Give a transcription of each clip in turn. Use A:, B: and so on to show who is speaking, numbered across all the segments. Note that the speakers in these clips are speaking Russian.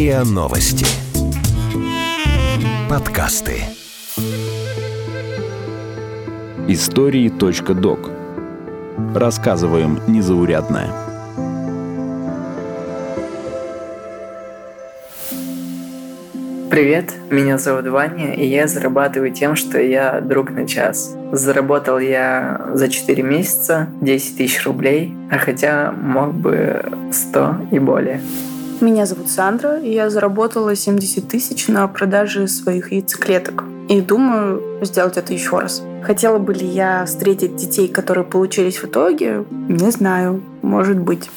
A: РИА Новости. Подкасты.
B: Истории.док. Рассказываем незаурядное.
C: Привет, меня зовут Ваня, и я зарабатываю тем, что я друг на час. Заработал я за 4 месяца 10 тысяч рублей, а хотя мог бы 100 и более.
D: Меня зовут Сандра, и я заработала 70 тысяч на продаже своих яйцеклеток. И думаю сделать это еще раз. Хотела бы ли я встретить детей, которые получились в итоге? Не знаю, может быть.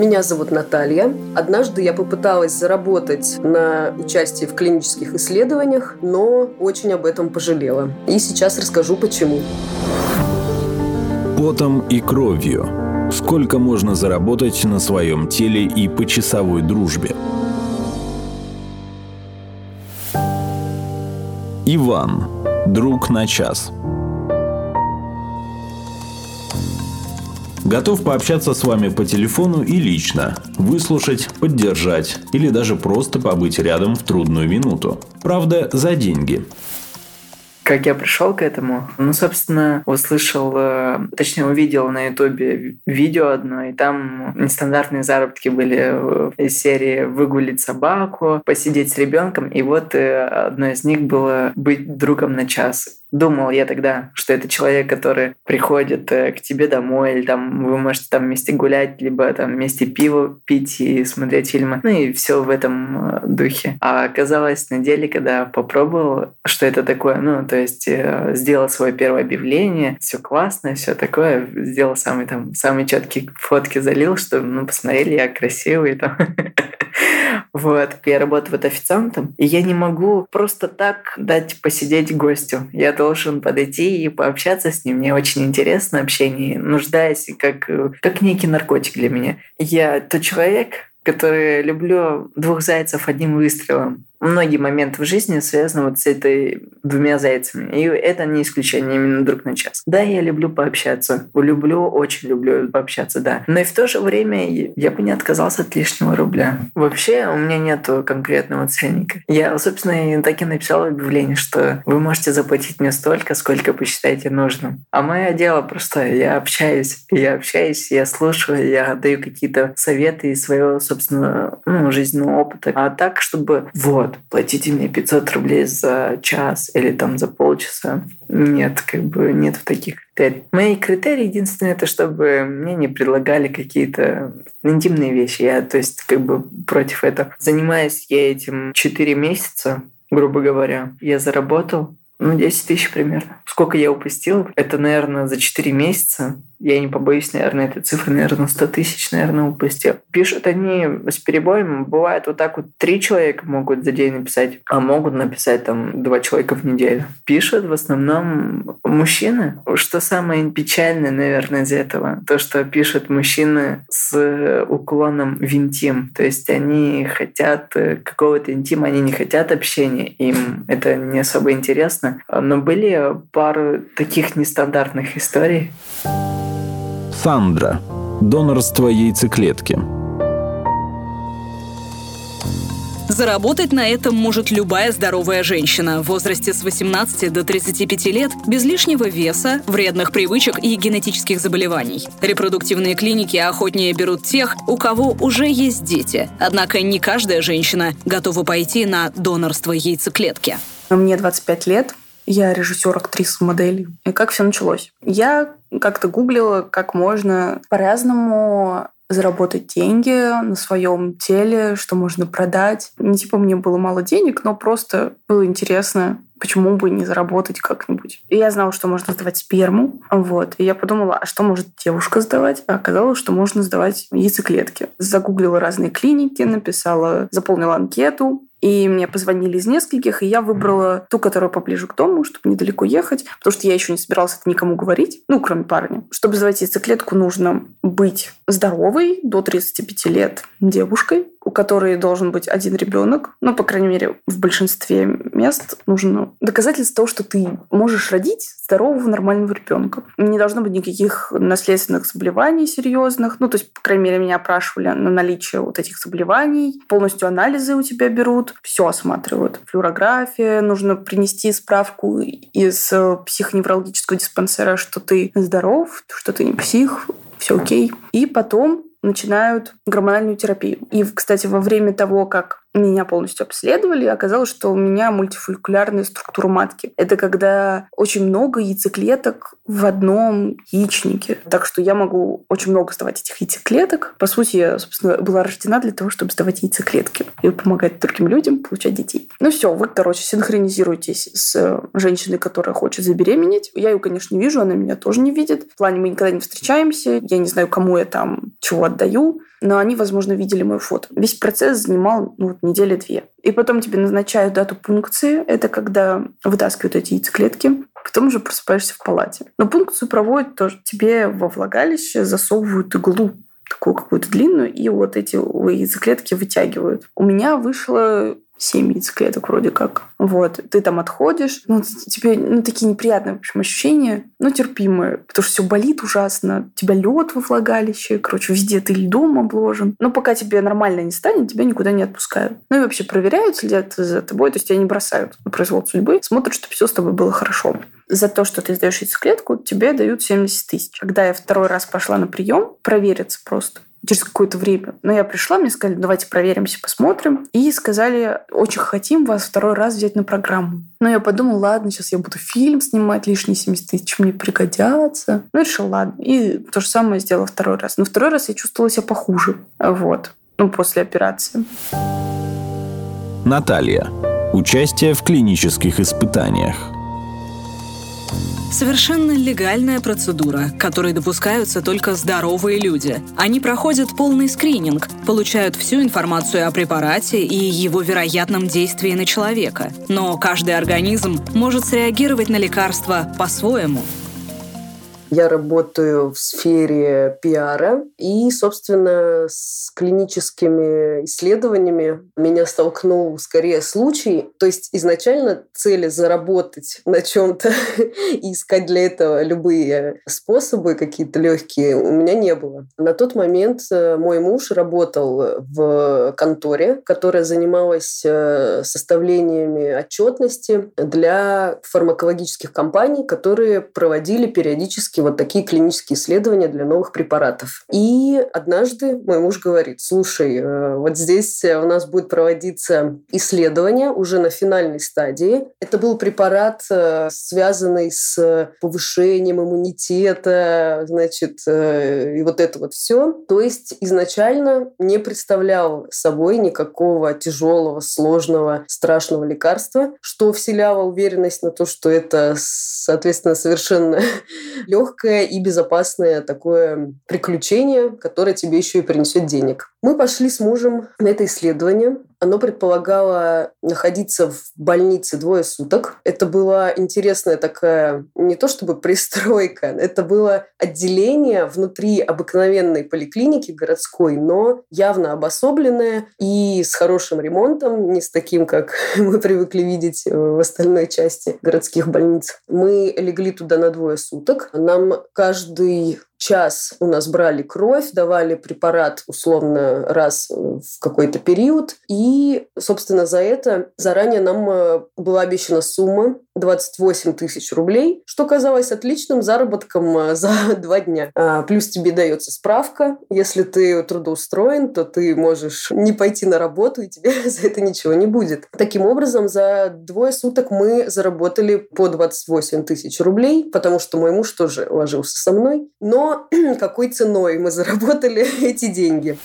E: Меня зовут Наталья. Однажды я попыталась заработать на участии в клинических исследованиях, но очень об этом пожалела. И сейчас расскажу почему.
B: Потом и кровью. Сколько можно заработать на своем теле и по часовой дружбе? Иван. Друг на час. Готов пообщаться с вами по телефону и лично, выслушать, поддержать или даже просто побыть рядом в трудную минуту. Правда, за деньги.
C: Как я пришел к этому? Ну, собственно, услышал, э, точнее, увидел на Ютубе видео одно, и там нестандартные заработки были из серии «Выгулить собаку», «Посидеть с ребенком», и вот э, одно из них было «Быть другом на час». Думал я тогда, что это человек, который приходит э, к тебе домой, или там вы можете там вместе гулять, либо там вместе пиво пить и смотреть фильмы. Ну и все в этом э, духе. А оказалось на деле, когда попробовал, что это такое, ну, то есть э, сделал свое первое объявление, все классно, все такое, сделал самый там, самые четкие фотки залил, что, ну, посмотрели, я красивый там. Вот. Я работаю вот официантом, и я не могу просто так дать посидеть гостю. Я должен подойти и пообщаться с ним. Мне очень интересно общение, нуждаясь как, как некий наркотик для меня. Я тот человек, который люблю двух зайцев одним выстрелом многие моменты в жизни связаны вот с этой двумя зайцами. И это не исключение именно друг на час. Да, я люблю пообщаться. Люблю, очень люблю пообщаться, да. Но и в то же время я бы не отказался от лишнего рубля. Вообще у меня нет конкретного ценника. Я, собственно, так и написал объявление, что вы можете заплатить мне столько, сколько посчитаете нужным. А мое дело простое. Я общаюсь. Я общаюсь, я слушаю, я даю какие-то советы из своего, собственно, ну, жизненного опыта. А так, чтобы вот, вот, платите мне 500 рублей за час или там за полчаса. Нет, как бы нет таких критерий. Мои критерии единственное, это чтобы мне не предлагали какие-то интимные вещи. Я, то есть, как бы против этого. Занимаюсь я этим 4 месяца, грубо говоря. Я заработал ну, 10 тысяч примерно. Сколько я упустил? Это, наверное, за 4 месяца я не побоюсь, наверное, этой цифры, наверное, 100 тысяч, наверное, упустил. Пишут они с перебоем, бывает вот так вот три человека могут за день написать, а могут написать там два человека в неделю. Пишут в основном мужчины. Что самое печальное, наверное, из этого, то, что пишут мужчины с уклоном в интим. То есть они хотят какого-то интима, они не хотят общения, им это не особо интересно. Но были пару таких нестандартных историй.
B: Сандра. Донорство яйцеклетки.
F: Заработать на этом может любая здоровая женщина в возрасте с 18 до 35 лет без лишнего веса, вредных привычек и генетических заболеваний. Репродуктивные клиники охотнее берут тех, у кого уже есть дети. Однако не каждая женщина готова пойти на донорство яйцеклетки.
D: Мне 25 лет, я режиссер, актриса, модель. И как все началось? Я как-то гуглила, как можно по-разному заработать деньги на своем теле, что можно продать. Не типа мне было мало денег, но просто было интересно, почему бы не заработать как-нибудь. И я знала, что можно сдавать сперму. Вот. И я подумала, а что может девушка сдавать? А оказалось, что можно сдавать яйцеклетки. Загуглила разные клиники, написала, заполнила анкету, И мне позвонили из нескольких, и я выбрала ту, которая поближе к дому, чтобы недалеко ехать, потому что я еще не собиралась это никому говорить, ну, кроме парня. Чтобы заводить яйцеклетку, нужно быть здоровой, до 35 лет девушкой, у которой должен быть один ребенок, ну, по крайней мере, в большинстве мест нужно доказательство того, что ты можешь родить здорового нормального ребенка. Не должно быть никаких наследственных заболеваний серьезных. Ну, то есть, по крайней мере, меня опрашивали на наличие вот этих заболеваний. Полностью анализы у тебя берут, все осматривают. Флюорография, нужно принести справку из психоневрологического диспансера, что ты здоров, что ты не псих, все окей. И потом начинают гормональную терапию. И, кстати, во время того, как меня полностью обследовали, оказалось, что у меня мультифолликулярная структура матки. Это когда очень много яйцеклеток в одном яичнике. Так что я могу очень много сдавать этих яйцеклеток. По сути, я, собственно, была рождена для того, чтобы сдавать яйцеклетки и помогать другим людям получать детей. Ну все, вы, короче, синхронизируйтесь с женщиной, которая хочет забеременеть. Я ее, конечно, не вижу, она меня тоже не видит. В плане мы никогда не встречаемся. Я не знаю, кому я там чего отдаю но они, возможно, видели мое фото. Весь процесс занимал ну, недели две. И потом тебе назначают дату пункции. Это когда вытаскивают эти яйцеклетки. Потом уже просыпаешься в палате. Но пункцию проводят тоже. Тебе во влагалище засовывают иглу такую какую-то длинную, и вот эти яйцеклетки вытягивают. У меня вышло 7 яйцеклеток вроде как. Вот. Ты там отходишь. Ну, тебе ну, такие неприятные, в общем, ощущения, но терпимые. Потому что все болит ужасно. Тебя лед во влагалище. Короче, везде ты льдом обложен. Но пока тебе нормально не станет, тебя никуда не отпускают. Ну и вообще проверяют, следят за тобой. То есть тебя не бросают на произвол судьбы. Смотрят, чтобы все с тобой было хорошо. За то, что ты сдаешь яйцеклетку, тебе дают 70 тысяч. Когда я второй раз пошла на прием, провериться просто через какое-то время. Но я пришла, мне сказали, давайте проверимся, посмотрим. И сказали, очень хотим вас второй раз взять на программу. Но я подумала, ладно, сейчас я буду фильм снимать, лишние 70 тысяч мне пригодятся. Ну, решила, ладно. И то же самое сделала второй раз. Но второй раз я чувствовала себя похуже. Вот. Ну, после операции.
B: Наталья. Участие в клинических испытаниях.
F: Совершенно легальная процедура, которой допускаются только здоровые люди. Они проходят полный скрининг, получают всю информацию о препарате и его вероятном действии на человека. Но каждый организм может среагировать на лекарство по-своему.
E: Я работаю в сфере пиара, и, собственно, с клиническими исследованиями меня столкнул скорее случай. То есть изначально цели заработать на чем-то и искать для этого любые способы какие-то легкие у меня не было. На тот момент э, мой муж работал в конторе, которая занималась э, составлениями отчетности для фармакологических компаний, которые проводили периодически вот такие клинические исследования для новых препаратов. И однажды мой муж говорит, слушай, э, вот здесь у нас будет проводиться исследование уже на финальной стадии. Это был препарат, э, связанный с повышением иммунитета, значит, э, и вот это вот все. То есть изначально не представлял собой никакого тяжелого, сложного, страшного лекарства, что вселяло уверенность на то, что это, соответственно, совершенно легкое легкое и безопасное такое приключение, которое тебе еще и принесет денег. Мы пошли с мужем на это исследование. Оно предполагало находиться в больнице двое суток. Это была интересная такая, не то чтобы пристройка, это было отделение внутри обыкновенной поликлиники городской, но явно обособленное и с хорошим ремонтом, не с таким, как мы привыкли видеть в остальной части городских больниц. Мы легли туда на двое суток. Нам каждый час у нас брали кровь, давали препарат условно раз в какой-то период. И, собственно, за это заранее нам э, была обещана сумма 28 тысяч рублей, что казалось отличным заработком э, за два дня. А, плюс тебе дается справка. Если ты трудоустроен, то ты можешь не пойти на работу, и тебе за это ничего не будет. Таким образом, за двое суток мы заработали по 28 тысяч рублей, потому что мой муж тоже ложился со мной. Но какой ценой мы заработали эти деньги.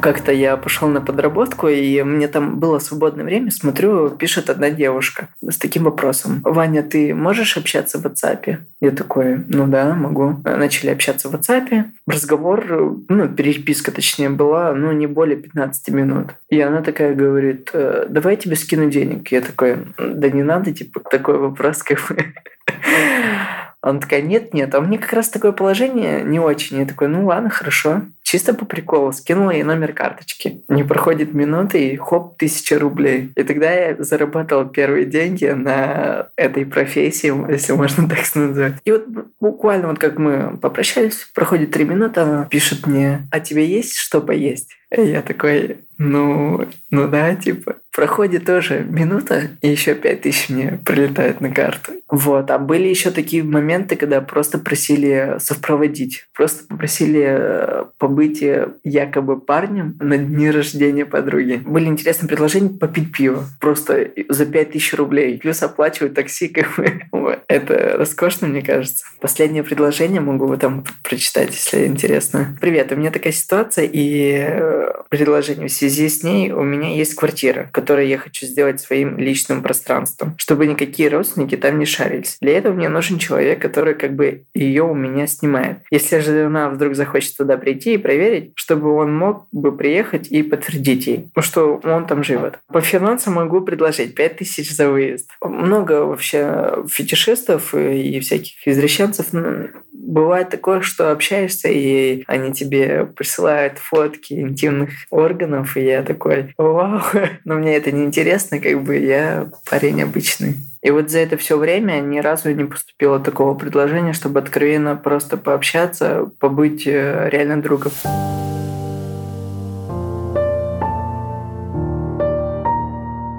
C: Как-то я пошел на подработку, и мне там было свободное время, смотрю, пишет одна девушка с таким вопросом. «Ваня, ты можешь общаться в WhatsApp?» Я такой, ну да, могу. Начали общаться в WhatsApp. Разговор, ну, переписка точнее была, ну, не более 15 минут. И она такая говорит, «Э, давай я тебе скину денег. Я такой, да не надо, типа, такой вопрос, как бы. Она такая, нет, нет, а мне как раз такое положение не очень. Я такой, ну ладно, хорошо. Чисто по приколу скинула ей номер карточки. Не проходит минуты, и хоп, тысяча рублей. И тогда я заработал первые деньги на этой профессии, если можно так назвать. И вот буквально вот как мы попрощались, проходит три минуты, она пишет мне, а тебе есть что поесть? И я такой, ну, ну да, типа. Проходит тоже минута, и еще пять тысяч мне прилетает на карту. Вот. А были еще такие моменты, когда просто просили совпроводить. Просто попросили э, побыть э, якобы парнем на дни рождения подруги. Были интересные предложения попить пиво. Просто за пять тысяч рублей. Плюс оплачивать такси. Как бы. Это роскошно, мне кажется. Последнее предложение могу вы там прочитать, если интересно. Привет, у меня такая ситуация, и э, предложение в связи с ней у меня есть квартира, которую я хочу сделать своим личным пространством, чтобы никакие родственники там не шарились. Для этого мне нужен человек, который как бы ее у меня снимает. Если же она вдруг захочет туда прийти и проверить, чтобы он мог бы приехать и подтвердить ей, ну, что он там живет. По финансам могу предложить 5000 за выезд. Много вообще фетишистов и всяких извращенцев бывает такое, что общаешься, и они тебе присылают фотки интимных органов, и я такой, вау, но мне это не интересно, как бы я парень обычный. И вот за это все время ни разу не поступило такого предложения, чтобы откровенно просто пообщаться, побыть э, реально другом.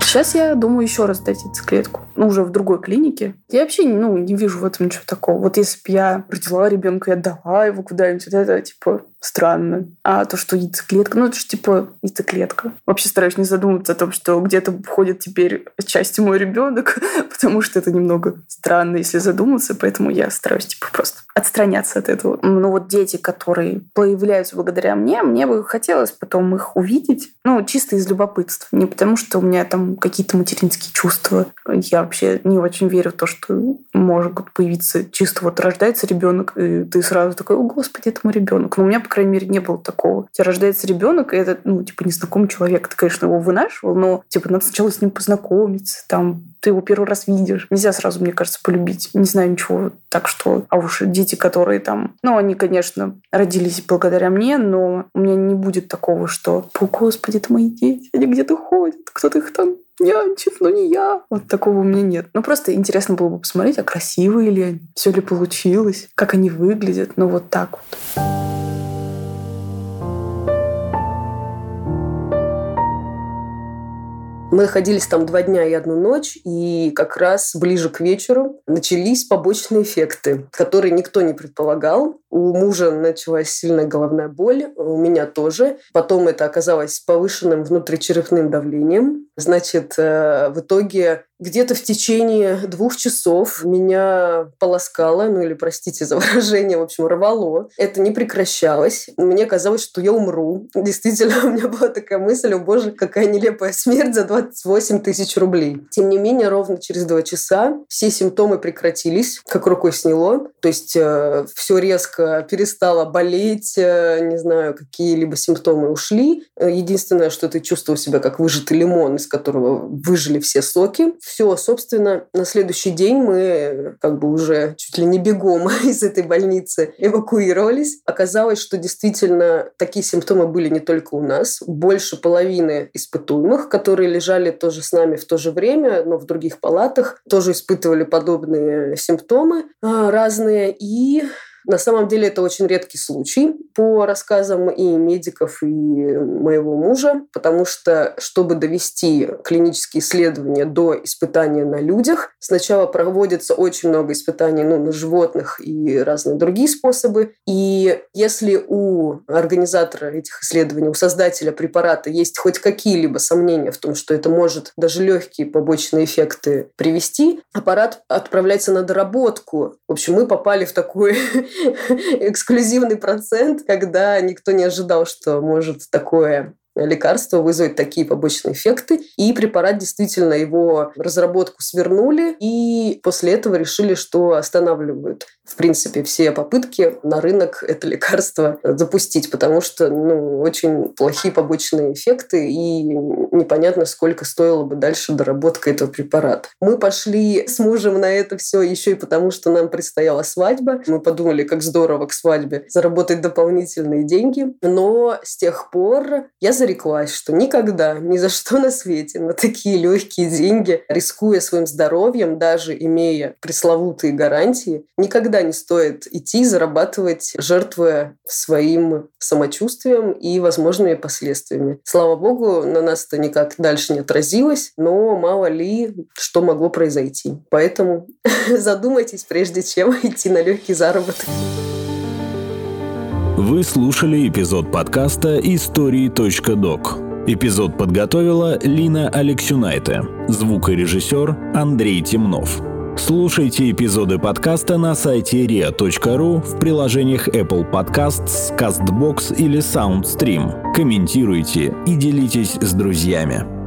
D: Сейчас я думаю еще раз дать яйцеклетку. Ну, уже в другой клинике. Я вообще ну, не вижу в этом ничего такого. Вот если бы я родила ребенка и отдала его куда-нибудь, вот это типа странно. А то, что яйцеклетка, ну это же типа яйцеклетка. Вообще стараюсь не задумываться о том, что где-то входит теперь части мой ребенок, потому что это немного странно, если задуматься, поэтому я стараюсь типа просто отстраняться от этого. Ну вот дети, которые появляются благодаря мне, мне бы хотелось потом их увидеть, ну чисто из любопытства, не потому что у меня там какие-то материнские чувства. Я вообще не очень верю в то, что может появиться чисто вот рождается ребенок, и ты сразу такой, о господи, это мой ребенок. Но у меня крайней мере, не было такого. У тебя рождается ребенок, и это, ну, типа, незнакомый человек. Ты, конечно, его вынашивал, но, типа, надо сначала с ним познакомиться, там, ты его первый раз видишь. Нельзя сразу, мне кажется, полюбить. Не знаю ничего. Так что, а уж дети, которые там... Ну, они, конечно, родились благодаря мне, но у меня не будет такого, что, о, господи, это мои дети, они где-то ходят, кто-то их там нянчит, но не я. Вот такого у меня нет. Ну, просто интересно было бы посмотреть, а красивые ли они, все ли получилось, как они выглядят. Ну, вот так вот.
E: Мы находились там два дня и одну ночь, и как раз ближе к вечеру начались побочные эффекты, которые никто не предполагал. У мужа началась сильная головная боль, у меня тоже. Потом это оказалось повышенным внутричерепным давлением. Значит, э, в итоге где-то в течение двух часов меня полоскало, ну или, простите за выражение, в общем, рвало. Это не прекращалось. Мне казалось, что я умру. Действительно, у меня была такая мысль, о боже, какая нелепая смерть за 28 тысяч рублей. Тем не менее, ровно через два часа все симптомы прекратились, как рукой сняло. То есть э, все резко перестало болеть, э, не знаю, какие-либо симптомы ушли. Э, единственное, что ты чувствовал себя как выжатый лимон, из которого выжили все соки все, собственно, на следующий день мы как бы уже чуть ли не бегом из этой больницы эвакуировались. Оказалось, что действительно такие симптомы были не только у нас. Больше половины испытуемых, которые лежали тоже с нами в то же время, но в других палатах, тоже испытывали подобные симптомы разные. И на самом деле это очень редкий случай по рассказам и медиков, и моего мужа, потому что, чтобы довести клинические исследования до испытания на людях, сначала проводится очень много испытаний ну, на животных и разные другие способы. И если у организатора этих исследований, у создателя препарата есть хоть какие-либо сомнения в том, что это может даже легкие побочные эффекты привести, аппарат отправляется на доработку. В общем, мы попали в такой эксклюзивный процент, когда никто не ожидал, что может такое лекарство вызовет такие побочные эффекты. И препарат действительно его разработку свернули, и после этого решили, что останавливают в принципе, все попытки на рынок это лекарство запустить, потому что ну, очень плохие побочные эффекты, и непонятно, сколько стоило бы дальше доработка этого препарата. Мы пошли с мужем на это все еще и потому, что нам предстояла свадьба. Мы подумали, как здорово к свадьбе заработать дополнительные деньги. Но с тех пор я зареклась, что никогда, ни за что на свете на такие легкие деньги, рискуя своим здоровьем, даже имея пресловутые гарантии, никогда не стоит идти зарабатывать, жертвуя своим самочувствием и возможными последствиями. Слава богу, на нас это никак дальше не отразилось, но мало ли что могло произойти. Поэтому задумайтесь, прежде чем идти на легкий заработок.
B: Вы слушали эпизод подкаста «Истории.док». Эпизод подготовила Лина Алексюнайте, звукорежиссер Андрей Темнов. Слушайте эпизоды подкаста на сайте ria.ru в приложениях Apple Podcasts, CastBox или SoundStream. Комментируйте и делитесь с друзьями.